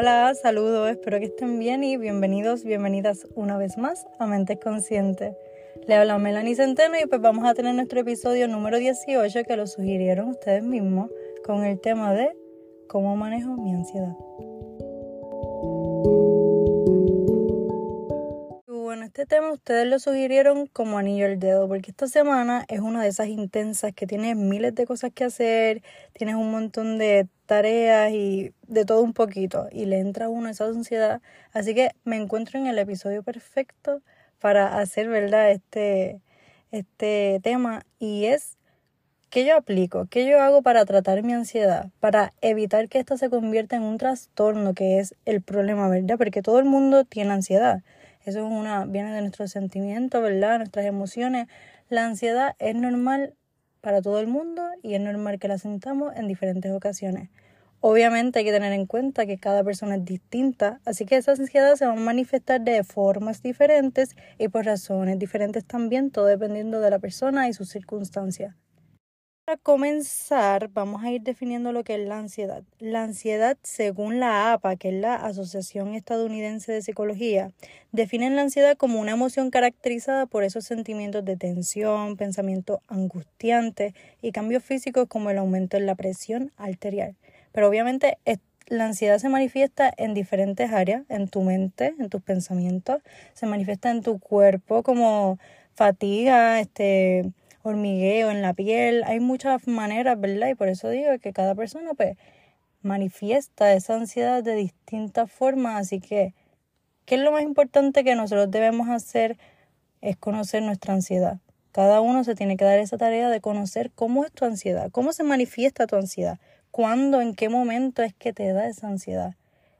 Hola, saludos, espero que estén bien y bienvenidos, bienvenidas una vez más a Mentes Conscientes. Le habla Melanie Centeno y pues vamos a tener nuestro episodio número 18 que lo sugirieron ustedes mismos con el tema de cómo manejo mi ansiedad. Este tema ustedes lo sugirieron como anillo al dedo, porque esta semana es una de esas intensas que tienes miles de cosas que hacer, tienes un montón de tareas y de todo un poquito y le entra a uno esa ansiedad. Así que me encuentro en el episodio perfecto para hacer, ¿verdad? Este, este tema y es ¿qué yo aplico? ¿Qué yo hago para tratar mi ansiedad? Para evitar que esto se convierta en un trastorno que es el problema, ¿verdad? Porque todo el mundo tiene ansiedad. Eso es una, viene de nuestros sentimientos, ¿verdad? Nuestras emociones. La ansiedad es normal para todo el mundo y es normal que la sintamos en diferentes ocasiones. Obviamente hay que tener en cuenta que cada persona es distinta, así que esa ansiedad se va a manifestar de formas diferentes y por razones diferentes también, todo dependiendo de la persona y sus circunstancias. Para comenzar, vamos a ir definiendo lo que es la ansiedad. La ansiedad, según la APA, que es la Asociación Estadounidense de Psicología, define la ansiedad como una emoción caracterizada por esos sentimientos de tensión, pensamientos angustiantes y cambios físicos como el aumento en la presión arterial. Pero obviamente la ansiedad se manifiesta en diferentes áreas, en tu mente, en tus pensamientos, se manifiesta en tu cuerpo como fatiga, este hormigueo en la piel, hay muchas maneras, ¿verdad? Y por eso digo que cada persona pues manifiesta esa ansiedad de distintas formas, así que ¿qué es lo más importante que nosotros debemos hacer? Es conocer nuestra ansiedad. Cada uno se tiene que dar esa tarea de conocer cómo es tu ansiedad, cómo se manifiesta tu ansiedad, cuándo, en qué momento es que te da esa ansiedad,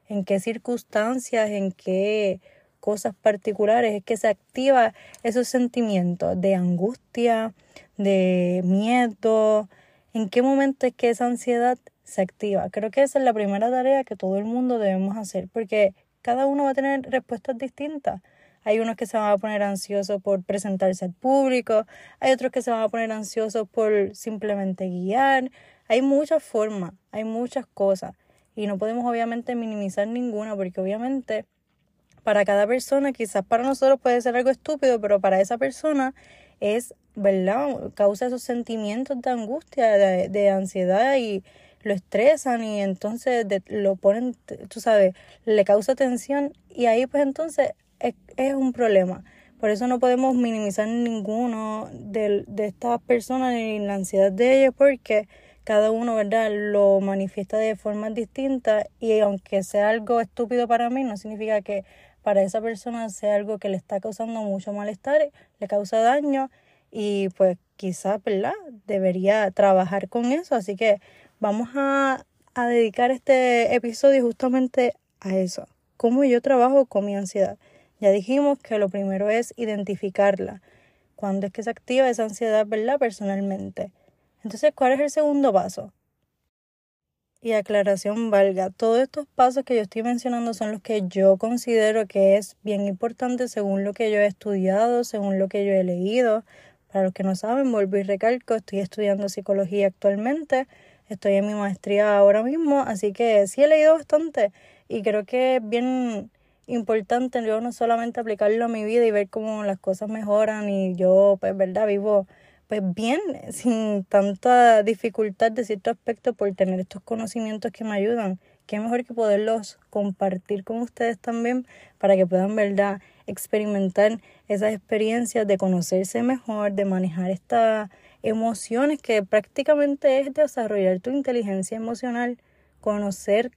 en qué circunstancias, en qué cosas particulares es que se activa esos sentimientos de angustia, de miedo, en qué momento es que esa ansiedad se activa. Creo que esa es la primera tarea que todo el mundo debemos hacer porque cada uno va a tener respuestas distintas. Hay unos que se van a poner ansiosos por presentarse al público, hay otros que se van a poner ansiosos por simplemente guiar. Hay muchas formas, hay muchas cosas y no podemos obviamente minimizar ninguna porque obviamente para cada persona, quizás para nosotros puede ser algo estúpido, pero para esa persona es, ¿verdad? Causa esos sentimientos de angustia, de, ansiedad y lo estresan y entonces lo ponen, tú sabes, le causa tensión y ahí pues entonces es, un problema. Por eso no podemos minimizar ninguno de, de estas personas ni la ansiedad de ellos porque cada uno, ¿verdad?, lo manifiesta de formas distintas y aunque sea algo estúpido para mí, no significa que para esa persona sea algo que le está causando mucho malestar, le causa daño y pues quizás, ¿verdad? Debería trabajar con eso. Así que vamos a, a dedicar este episodio justamente a eso. ¿Cómo yo trabajo con mi ansiedad? Ya dijimos que lo primero es identificarla. ¿Cuándo es que se activa esa ansiedad, verdad? Personalmente. Entonces, ¿cuál es el segundo paso? Y aclaración valga, todos estos pasos que yo estoy mencionando son los que yo considero que es bien importante según lo que yo he estudiado, según lo que yo he leído. Para los que no saben, vuelvo y recalco, estoy estudiando psicología actualmente, estoy en mi maestría ahora mismo, así que sí he leído bastante y creo que es bien importante yo no solamente aplicarlo a mi vida y ver cómo las cosas mejoran y yo, pues, verdad, vivo pues bien, sin tanta dificultad de cierto aspecto por tener estos conocimientos que me ayudan. Qué mejor que poderlos compartir con ustedes también para que puedan, ¿verdad?, experimentar esas experiencias de conocerse mejor, de manejar estas emociones que prácticamente es desarrollar tu inteligencia emocional, conocer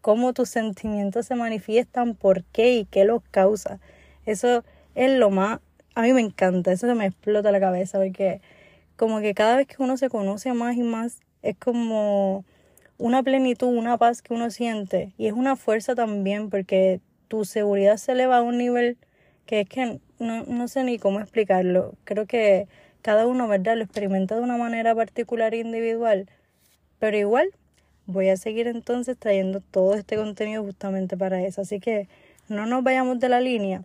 cómo tus sentimientos se manifiestan, por qué y qué los causa. Eso es lo más a mí me encanta, eso me explota la cabeza porque como que cada vez que uno se conoce más y más es como una plenitud, una paz que uno siente y es una fuerza también porque tu seguridad se eleva a un nivel que es que no, no sé ni cómo explicarlo. Creo que cada uno, ¿verdad? Lo experimenta de una manera particular e individual, pero igual voy a seguir entonces trayendo todo este contenido justamente para eso. Así que no nos vayamos de la línea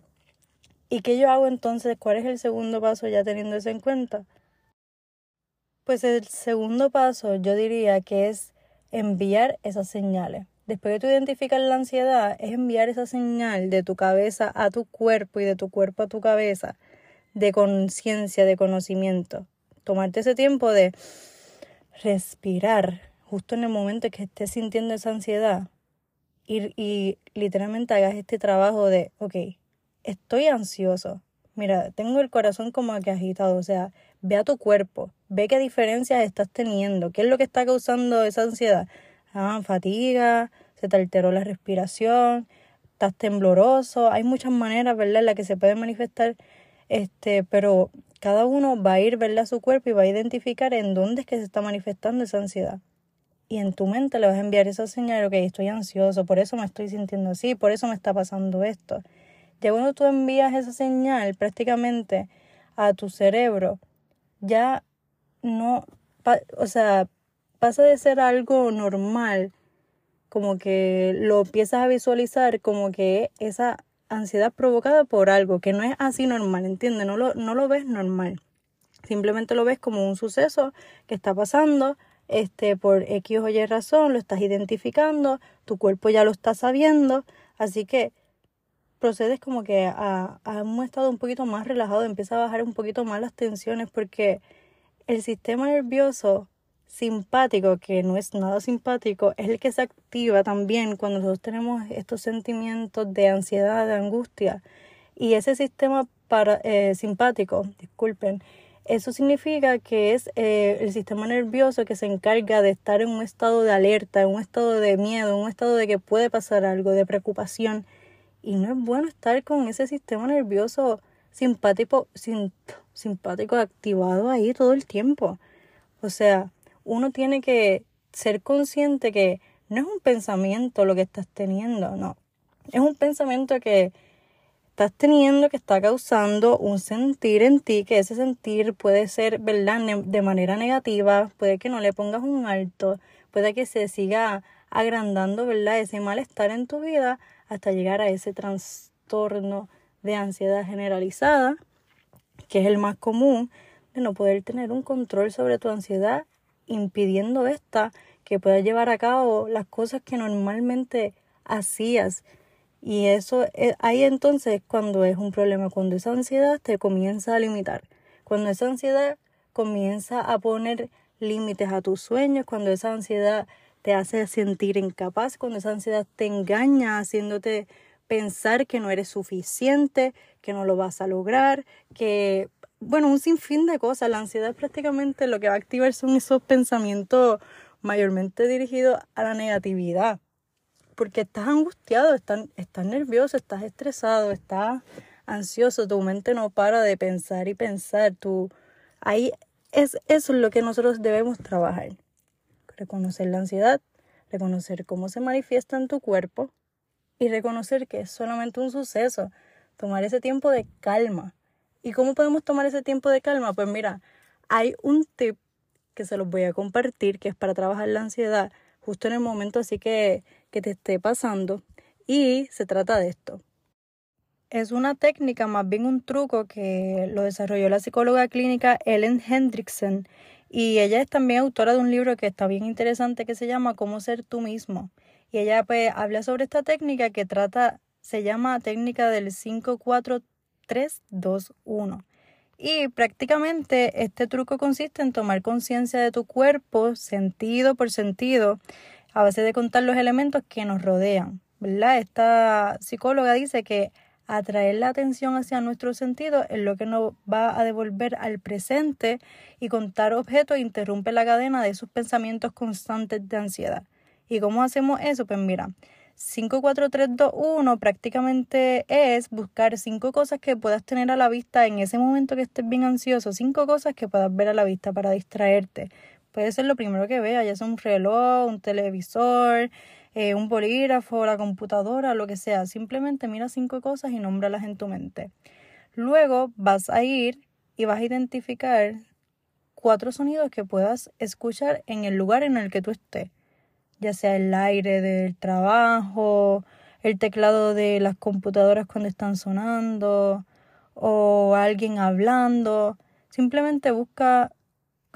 ¿Y qué yo hago entonces? ¿Cuál es el segundo paso ya teniendo eso en cuenta? Pues el segundo paso yo diría que es enviar esas señales. después de tú identificar la ansiedad, es enviar esa señal de tu cabeza a tu cuerpo y de tu cuerpo a tu cabeza de conciencia, de conocimiento. Tomarte ese tiempo de respirar justo en el momento que estés sintiendo esa ansiedad y, y literalmente hagas este trabajo de, ok, estoy ansioso. Mira, tengo el corazón como que agitado, o sea, ve a tu cuerpo, ve qué diferencias estás teniendo, qué es lo que está causando esa ansiedad. Ah, fatiga, se te alteró la respiración, estás tembloroso, hay muchas maneras, ¿verdad?, en las que se puede manifestar este, pero cada uno va a ir, verla a su cuerpo y va a identificar en dónde es que se está manifestando esa ansiedad. Y en tu mente le vas a enviar esa señal, ok, estoy ansioso, por eso me estoy sintiendo así, por eso me está pasando esto. Ya cuando tú envías esa señal prácticamente a tu cerebro, ya no, o sea, pasa de ser algo normal, como que lo empiezas a visualizar como que esa ansiedad provocada por algo que no es así normal, ¿entiendes? No lo, no lo ves normal. Simplemente lo ves como un suceso que está pasando, este, por X o Y razón, lo estás identificando, tu cuerpo ya lo está sabiendo, así que procedes como que a, a un estado un poquito más relajado, empieza a bajar un poquito más las tensiones porque el sistema nervioso simpático, que no es nada simpático, es el que se activa también cuando nosotros tenemos estos sentimientos de ansiedad, de angustia. Y ese sistema para, eh, simpático, disculpen, eso significa que es eh, el sistema nervioso que se encarga de estar en un estado de alerta, en un estado de miedo, en un estado de que puede pasar algo, de preocupación. Y no es bueno estar con ese sistema nervioso simpático, simpático activado ahí todo el tiempo. O sea, uno tiene que ser consciente que no es un pensamiento lo que estás teniendo, no. Es un pensamiento que estás teniendo que está causando un sentir en ti, que ese sentir puede ser, ¿verdad?, de manera negativa, puede que no le pongas un alto, puede que se siga agrandando, ¿verdad?, ese malestar en tu vida hasta llegar a ese trastorno de ansiedad generalizada, que es el más común, de no poder tener un control sobre tu ansiedad impidiendo esta que puedas llevar a cabo las cosas que normalmente hacías. Y eso eh, ahí entonces cuando es un problema, cuando esa ansiedad te comienza a limitar, cuando esa ansiedad comienza a poner límites a tus sueños, cuando esa ansiedad te hace sentir incapaz, cuando esa ansiedad te engaña haciéndote pensar que no eres suficiente, que no lo vas a lograr, que bueno, un sinfín de cosas. La ansiedad prácticamente lo que va a activar son esos pensamientos mayormente dirigidos a la negatividad. Porque estás angustiado, estás, estás nervioso, estás estresado, estás ansioso, tu mente no para de pensar y pensar. Tú, ahí es eso es lo que nosotros debemos trabajar. Reconocer la ansiedad, reconocer cómo se manifiesta en tu cuerpo y reconocer que es solamente un suceso. Tomar ese tiempo de calma ¿Y cómo podemos tomar ese tiempo de calma? Pues mira, hay un tip que se los voy a compartir que es para trabajar la ansiedad justo en el momento así que, que te esté pasando y se trata de esto. Es una técnica, más bien un truco que lo desarrolló la psicóloga clínica Ellen Hendrickson y ella es también autora de un libro que está bien interesante que se llama Cómo ser tú mismo. Y ella pues habla sobre esta técnica que trata, se llama técnica del 543 3, 2, 1. Y prácticamente este truco consiste en tomar conciencia de tu cuerpo, sentido por sentido, a base de contar los elementos que nos rodean. ¿verdad? Esta psicóloga dice que atraer la atención hacia nuestro sentido es lo que nos va a devolver al presente y contar objetos interrumpe la cadena de esos pensamientos constantes de ansiedad. ¿Y cómo hacemos eso? Pues mira, 54321 prácticamente es buscar cinco cosas que puedas tener a la vista en ese momento que estés bien ansioso, cinco cosas que puedas ver a la vista para distraerte. Puede ser lo primero que veas, ya sea un reloj, un televisor, eh, un bolígrafo, la computadora, lo que sea. Simplemente mira cinco cosas y nómbralas en tu mente. Luego vas a ir y vas a identificar cuatro sonidos que puedas escuchar en el lugar en el que tú estés ya sea el aire del trabajo, el teclado de las computadoras cuando están sonando o alguien hablando. Simplemente busca,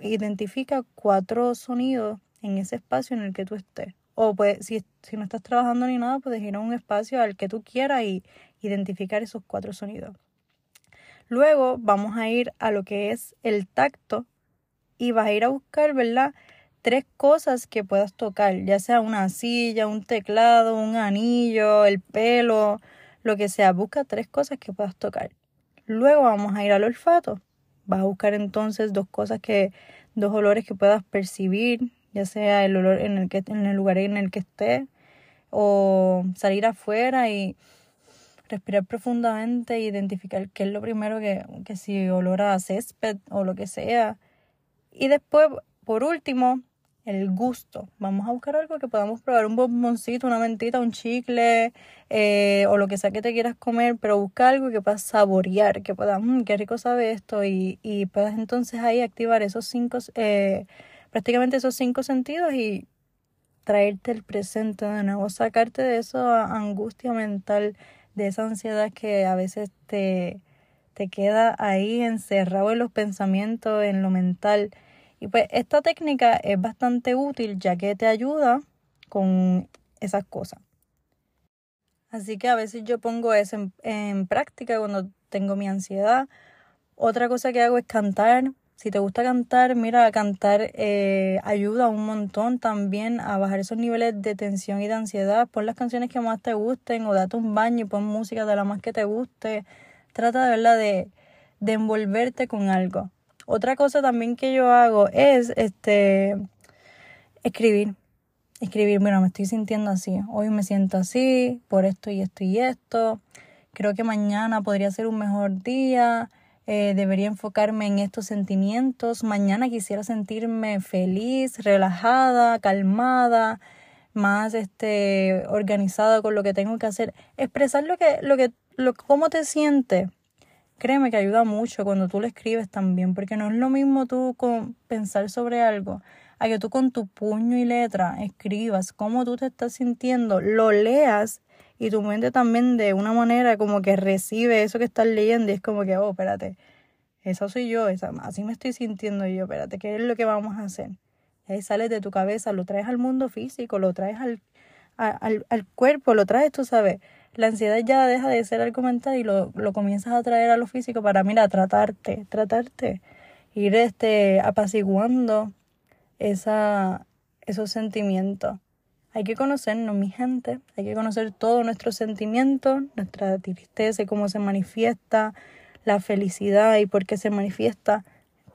identifica cuatro sonidos en ese espacio en el que tú estés. O pues, si, si no estás trabajando ni nada, puedes ir a un espacio al que tú quieras y identificar esos cuatro sonidos. Luego vamos a ir a lo que es el tacto y vas a ir a buscar, ¿verdad? Tres cosas que puedas tocar, ya sea una silla, un teclado, un anillo, el pelo, lo que sea. Busca tres cosas que puedas tocar. Luego vamos a ir al olfato. Vas a buscar entonces dos cosas que, dos olores que puedas percibir, ya sea el olor en el que en el lugar en el que estés o salir afuera y respirar profundamente e identificar qué es lo primero que, que si olor a césped o lo que sea. Y después, por último, el gusto. Vamos a buscar algo que podamos probar, un bomboncito, una mentita, un chicle eh, o lo que sea que te quieras comer, pero busca algo que puedas saborear, que puedas, mmm, qué rico sabe esto y, y puedas entonces ahí activar esos cinco, eh, prácticamente esos cinco sentidos y traerte el presente de nuevo, sacarte de esa angustia mental de esa ansiedad que a veces te, te queda ahí encerrado en los pensamientos, en lo mental. Y pues esta técnica es bastante útil ya que te ayuda con esas cosas. Así que a veces yo pongo eso en, en práctica cuando tengo mi ansiedad. Otra cosa que hago es cantar si te gusta cantar, mira, cantar eh, ayuda un montón también a bajar esos niveles de tensión y de ansiedad. Pon las canciones que más te gusten o date un baño y pon música de la más que te guste. Trata de verdad de, de envolverte con algo. Otra cosa también que yo hago es este escribir. Escribir, mira, me estoy sintiendo así. Hoy me siento así, por esto y esto y esto. Creo que mañana podría ser un mejor día eh, debería enfocarme en estos sentimientos. Mañana quisiera sentirme feliz, relajada, calmada, más este, organizada con lo que tengo que hacer. Expresar lo que, lo que, lo, cómo te sientes. Créeme que ayuda mucho cuando tú lo escribes también, porque no es lo mismo tú con pensar sobre algo, a que tú con tu puño y letra escribas cómo tú te estás sintiendo, lo leas y tu mente también de una manera como que recibe eso que estás leyendo y es como que, oh, espérate, esa soy yo, esa, así me estoy sintiendo yo, espérate, ¿qué es lo que vamos a hacer? Y ahí sales de tu cabeza, lo traes al mundo físico, lo traes al, al, al cuerpo, lo traes, tú sabes. La ansiedad ya deja de ser algo mental y lo, lo comienzas a traer a lo físico para, mira, tratarte, tratarte, ir este, apaciguando esa, esos sentimientos. Hay que conocernos, mi gente, hay que conocer todos nuestros sentimientos, nuestra tristeza y cómo se manifiesta, la felicidad y por qué se manifiesta.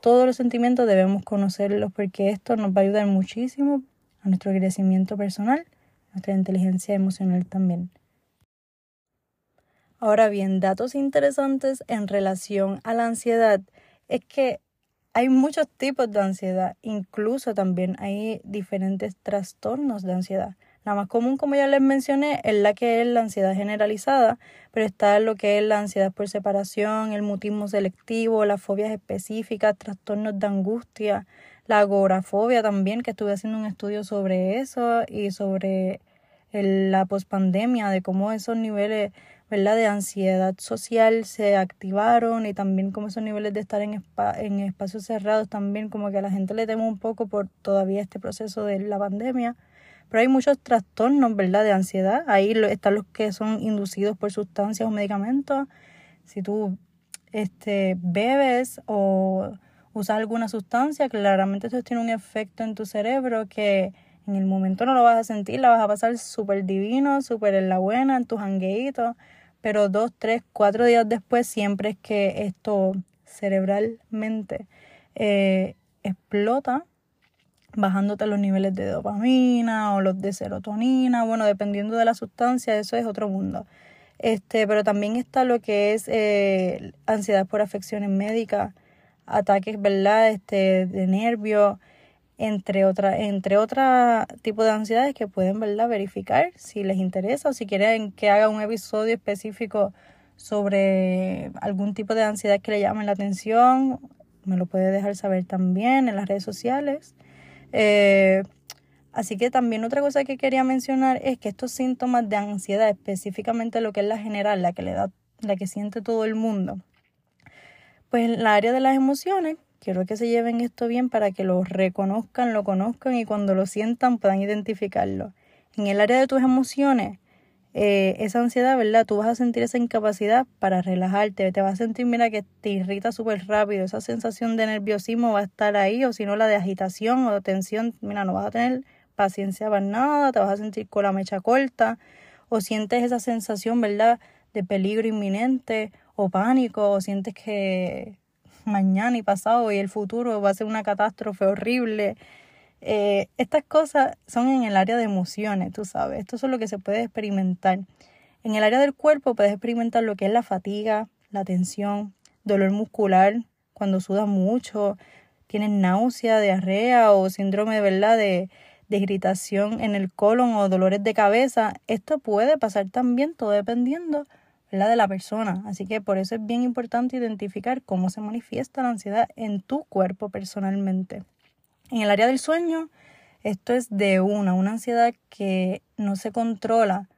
Todos los sentimientos debemos conocerlos porque esto nos va a ayudar muchísimo a nuestro crecimiento personal, nuestra inteligencia emocional también. Ahora bien, datos interesantes en relación a la ansiedad es que hay muchos tipos de ansiedad, incluso también hay diferentes trastornos de ansiedad. La más común, como ya les mencioné, es la que es la ansiedad generalizada, pero está lo que es la ansiedad por separación, el mutismo selectivo, las fobias específicas, trastornos de angustia, la agorafobia también, que estuve haciendo un estudio sobre eso y sobre la pospandemia, de cómo esos niveles ¿verdad? de ansiedad social se activaron y también como esos niveles de estar en, en espacios cerrados también como que a la gente le teme un poco por todavía este proceso de la pandemia. Pero hay muchos trastornos, ¿verdad? De ansiedad. Ahí están los que son inducidos por sustancias o medicamentos. Si tú este, bebes o usas alguna sustancia, claramente eso tiene un efecto en tu cerebro que en el momento no lo vas a sentir, la vas a pasar súper divino, súper en la buena, en tus jangueitos pero dos, tres, cuatro días después siempre es que esto cerebralmente eh, explota, bajándote los niveles de dopamina o los de serotonina, bueno, dependiendo de la sustancia, eso es otro mundo. Este, pero también está lo que es eh, ansiedad por afecciones médicas, ataques, ¿verdad? Este, de nervios, entre otras entre tipos de ansiedades que pueden ¿verdad? verificar si les interesa o si quieren que haga un episodio específico sobre algún tipo de ansiedad que le llame la atención, me lo puede dejar saber también en las redes sociales. Eh, así que también otra cosa que quería mencionar es que estos síntomas de ansiedad, específicamente lo que es la general, la que le da, la que siente todo el mundo, pues en la área de las emociones, Quiero que se lleven esto bien para que lo reconozcan, lo conozcan y cuando lo sientan puedan identificarlo. En el área de tus emociones, eh, esa ansiedad, ¿verdad? Tú vas a sentir esa incapacidad para relajarte, te vas a sentir, mira, que te irrita súper rápido, esa sensación de nerviosismo va a estar ahí, o si no, la de agitación o de tensión, mira, no vas a tener paciencia para nada, te vas a sentir con la mecha corta, o sientes esa sensación, ¿verdad?, de peligro inminente, o pánico, o sientes que mañana y pasado y el futuro va a ser una catástrofe horrible. Eh, estas cosas son en el área de emociones, tú sabes. Esto es lo que se puede experimentar. En el área del cuerpo puedes experimentar lo que es la fatiga, la tensión, dolor muscular, cuando sudas mucho, tienes náusea, diarrea o síndrome de verdad de, de irritación en el colon o dolores de cabeza. Esto puede pasar también, todo dependiendo ¿verdad? de la persona. Así que por eso es bien importante identificar cómo se manifiesta la ansiedad en tu cuerpo personalmente. En el área del sueño, esto es de una, una ansiedad que no se controla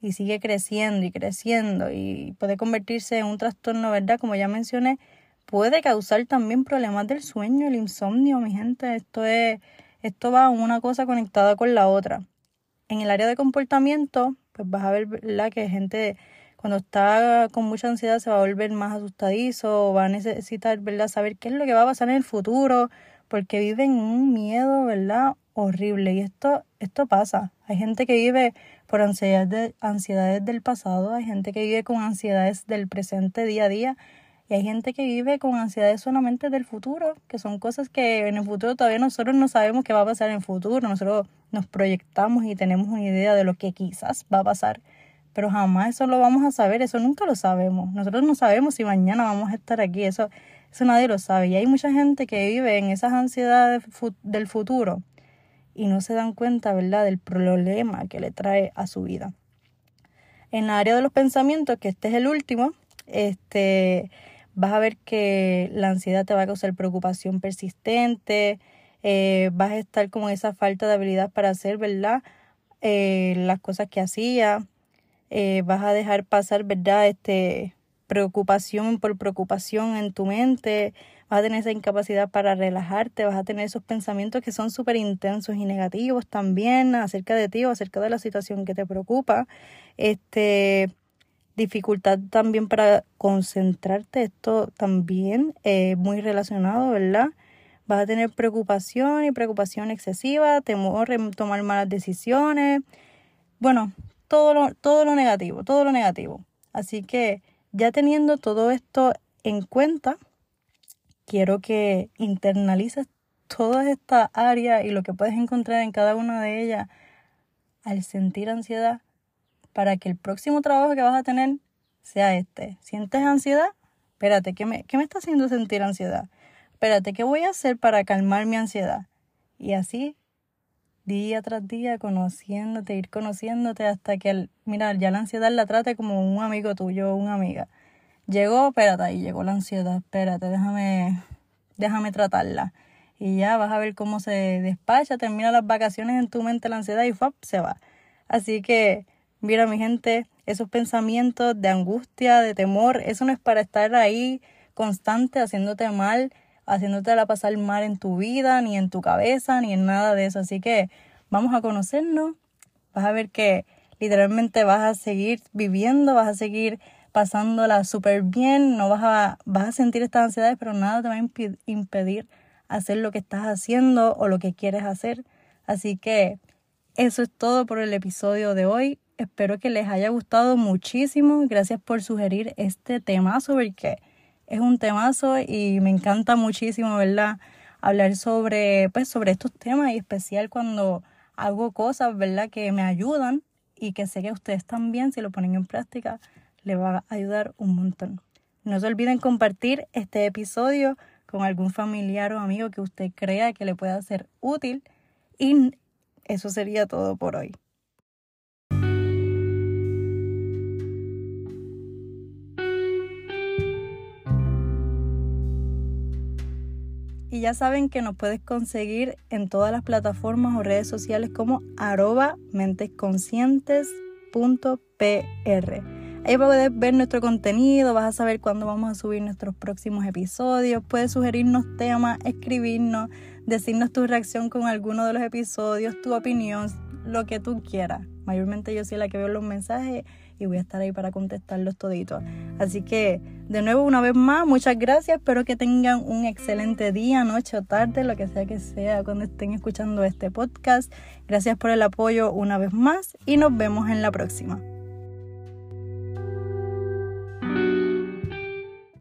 y sigue creciendo y creciendo y puede convertirse en un trastorno, ¿verdad? Como ya mencioné, puede causar también problemas del sueño, el insomnio, mi gente. Esto es, esto va una cosa conectada con la otra. En el área de comportamiento, pues vas a ver, ¿verdad? Que gente cuando está con mucha ansiedad se va a volver más asustadizo, va a necesitar, ¿verdad? Saber qué es lo que va a pasar en el futuro, porque viven un miedo, ¿verdad? Horrible. Y esto, esto pasa. Hay gente que vive por ansiedades, ansiedades del pasado, hay gente que vive con ansiedades del presente día a día. Y hay gente que vive con ansiedades solamente del futuro, que son cosas que en el futuro todavía nosotros no sabemos qué va a pasar en el futuro. Nosotros nos proyectamos y tenemos una idea de lo que quizás va a pasar, pero jamás eso lo vamos a saber, eso nunca lo sabemos. Nosotros no sabemos si mañana vamos a estar aquí, eso eso nadie lo sabe. Y hay mucha gente que vive en esas ansiedades del futuro y no se dan cuenta, ¿verdad?, del problema que le trae a su vida. En el área de los pensamientos, que este es el último, este, vas a ver que la ansiedad te va a causar preocupación persistente, eh, vas a estar con esa falta de habilidad para hacer, ¿verdad?, eh, las cosas que hacía, eh, vas a dejar pasar, ¿verdad?, este, preocupación por preocupación en tu mente, vas a tener esa incapacidad para relajarte, vas a tener esos pensamientos que son súper intensos y negativos también acerca de ti o acerca de la situación que te preocupa. Este, dificultad también para concentrarte, esto también es muy relacionado, ¿verdad? Vas a tener preocupación y preocupación excesiva, temor en tomar malas decisiones. Bueno, todo lo, todo lo negativo, todo lo negativo. Así que ya teniendo todo esto en cuenta, quiero que internalices toda esta área y lo que puedes encontrar en cada una de ellas al sentir ansiedad para que el próximo trabajo que vas a tener sea este. ¿Sientes ansiedad? Espérate, ¿qué me, qué me está haciendo sentir ansiedad? Espérate, ¿qué voy a hacer para calmar mi ansiedad? Y así, día tras día, conociéndote, ir conociéndote hasta que, mira, ya la ansiedad la trate como un amigo tuyo o una amiga. Llegó, espérate, ahí llegó la ansiedad, espérate, déjame, déjame tratarla. Y ya vas a ver cómo se despacha, termina las vacaciones en tu mente la ansiedad y ¡fap! se va. Así que, mira mi gente, esos pensamientos de angustia, de temor, eso no es para estar ahí constante haciéndote mal, haciéndote la pasar mal en tu vida, ni en tu cabeza, ni en nada de eso. Así que vamos a conocernos, vas a ver que literalmente vas a seguir viviendo, vas a seguir pasándola súper bien, no vas a, vas a sentir estas ansiedades, pero nada te va a impedir hacer lo que estás haciendo o lo que quieres hacer. Así que eso es todo por el episodio de hoy. Espero que les haya gustado muchísimo. Gracias por sugerir este temazo porque es un temazo y me encanta muchísimo, ¿verdad? Hablar sobre, pues, sobre estos temas y especial cuando hago cosas, ¿verdad? Que me ayudan y que sé que ustedes también, si lo ponen en práctica, le va a ayudar un montón. No se olviden compartir este episodio con algún familiar o amigo que usted crea que le pueda ser útil. Y eso sería todo por hoy. Y ya saben que nos puedes conseguir en todas las plataformas o redes sociales como arroba mentesconscientes.pr. Ahí puedes ver nuestro contenido, vas a saber cuándo vamos a subir nuestros próximos episodios, puedes sugerirnos temas, escribirnos, decirnos tu reacción con alguno de los episodios, tu opinión, lo que tú quieras. Mayormente yo soy la que veo los mensajes y voy a estar ahí para contestarlos toditos. Así que, de nuevo, una vez más, muchas gracias. Espero que tengan un excelente día, noche o tarde, lo que sea que sea cuando estén escuchando este podcast. Gracias por el apoyo una vez más y nos vemos en la próxima.